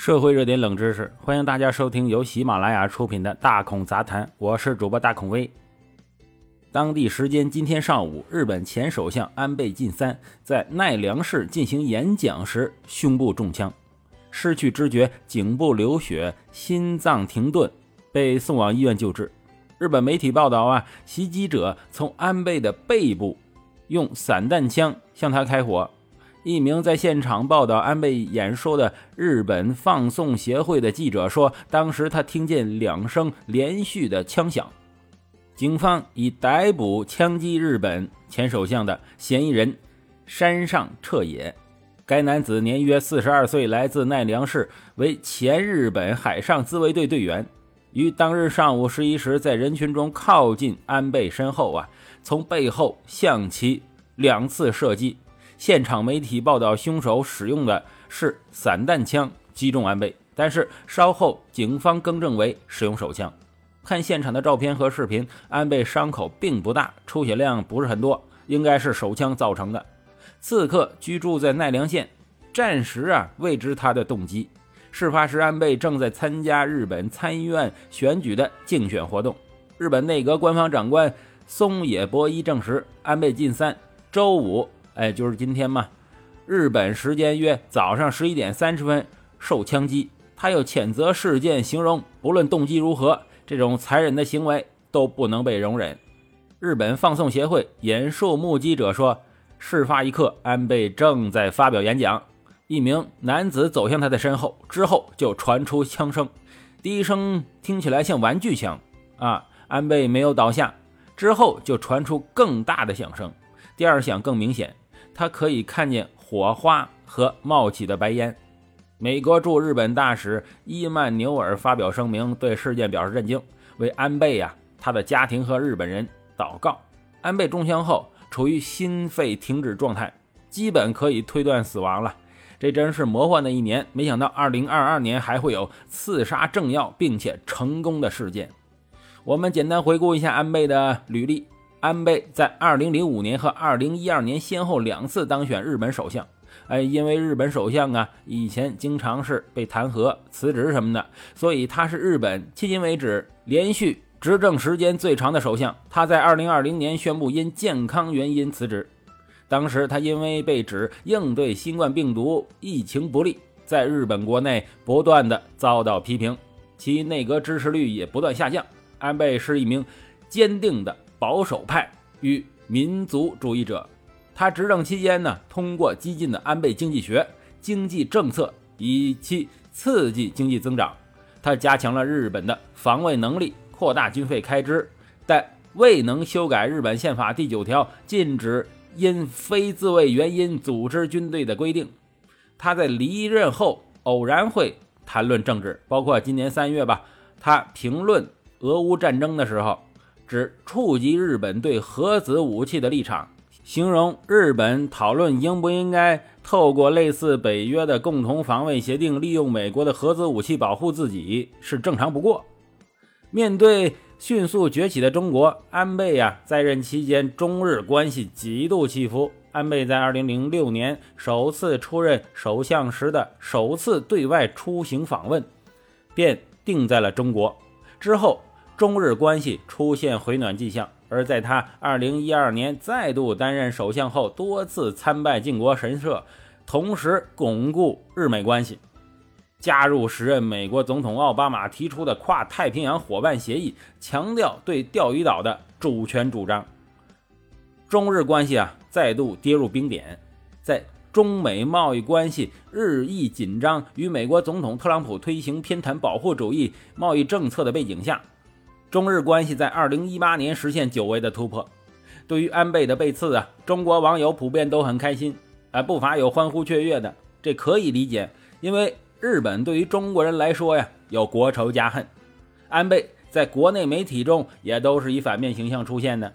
社会热点冷知识，欢迎大家收听由喜马拉雅出品的《大孔杂谈》，我是主播大孔威。当地时间今天上午，日本前首相安倍晋三在奈良市进行演讲时，胸部中枪，失去知觉，颈部流血，心脏停顿，被送往医院救治。日本媒体报道啊，袭击者从安倍的背部用散弹枪向他开火。一名在现场报道安倍演说的日本放送协会的记者说：“当时他听见两声连续的枪响。”警方已逮捕枪击日本前首相的嫌疑人山上彻也。该男子年约四十二岁，来自奈良市，为前日本海上自卫队队员。于当日上午十一时，在人群中靠近安倍身后啊，从背后向其两次射击。现场媒体报道，凶手使用的是散弹枪击中安倍，但是稍后警方更正为使用手枪。看现场的照片和视频，安倍伤口并不大，出血量不是很多，应该是手枪造成的。刺客居住在奈良县，暂时啊未知他的动机。事发时，安倍正在参加日本参议院选举的竞选活动。日本内阁官方长官松野博一证实，安倍晋三周五。哎，就是今天嘛，日本时间约早上十一点三十分受枪击。他又谴责事件，形容不论动机如何，这种残忍的行为都不能被容忍。日本放送协会引述目击者说，事发一刻，安倍正在发表演讲，一名男子走向他的身后，之后就传出枪声，第一声听起来像玩具枪啊，安倍没有倒下，之后就传出更大的响声，第二响更明显。他可以看见火花和冒起的白烟。美国驻日本大使伊曼纽尔发表声明，对事件表示震惊，为安倍呀、他的家庭和日本人祷告。安倍中枪后处于心肺停止状态，基本可以推断死亡了。这真是魔幻的一年，没想到2022年还会有刺杀政要并且成功的事件。我们简单回顾一下安倍的履历。安倍在2005年和2012年先后两次当选日本首相，哎，因为日本首相啊以前经常是被弹劾、辞职什么的，所以他是日本迄今为止连续执政时间最长的首相。他在2020年宣布因健康原因辞职，当时他因为被指应对新冠病毒疫情不利，在日本国内不断的遭到批评，其内阁支持率也不断下降。安倍是一名坚定的。保守派与民族主义者，他执政期间呢，通过激进的安倍经济学经济政策，以其刺激经济增长。他加强了日本的防卫能力，扩大军费开支，但未能修改日本宪法第九条禁止因非自卫原因组织军队的规定。他在离任后偶然会谈论政治，包括今年三月吧，他评论俄乌战争的时候。指触及日本对核子武器的立场，形容日本讨论应不应该透过类似北约的共同防卫协定，利用美国的核子武器保护自己是正常不过。面对迅速崛起的中国，安倍呀在任期间中日关系极度起伏。安倍在2006年首次出任首相时的首次对外出行访问，便定在了中国之后。中日关系出现回暖迹象，而在他2012年再度担任首相后，多次参拜靖国神社，同时巩固日美关系。加入时任美国总统奥巴马提出的跨太平洋伙伴协议，强调对钓鱼岛的主权主张。中日关系啊再度跌入冰点，在中美贸易关系日益紧张，与美国总统特朗普推行偏袒保护主义贸易政策的背景下。中日关系在二零一八年实现久违的突破。对于安倍的被刺啊，中国网友普遍都很开心，啊，不乏有欢呼雀跃的，这可以理解，因为日本对于中国人来说呀，有国仇家恨。安倍在国内媒体中也都是以反面形象出现的。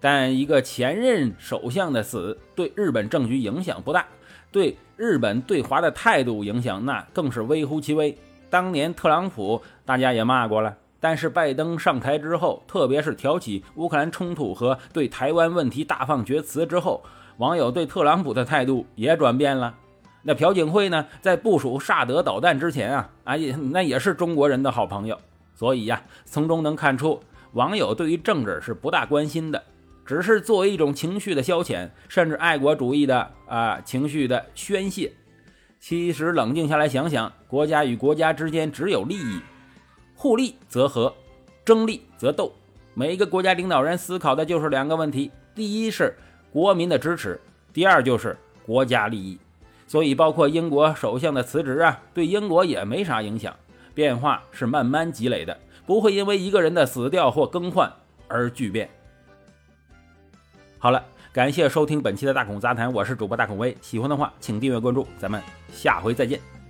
但一个前任首相的死对日本政局影响不大，对日本对华的态度影响那更是微乎其微。当年特朗普大家也骂过了。但是拜登上台之后，特别是挑起乌克兰冲突和对台湾问题大放厥词之后，网友对特朗普的态度也转变了。那朴槿惠呢，在部署萨德导弹之前啊，啊也那也是中国人的好朋友，所以呀，从中能看出网友对于政治是不大关心的，只是作为一种情绪的消遣，甚至爱国主义的啊情绪的宣泄。其实冷静下来想想，国家与国家之间只有利益，互利则和，争利则斗。每一个国家领导人思考的就是两个问题：第一是国民的支持，第二就是国家利益。所以，包括英国首相的辞职啊，对英国也没啥影响。变化是慢慢积累的，不会因为一个人的死掉或更换而巨变。好了，感谢收听本期的大孔杂谈，我是主播大孔威。喜欢的话，请订阅关注，咱们下回再见。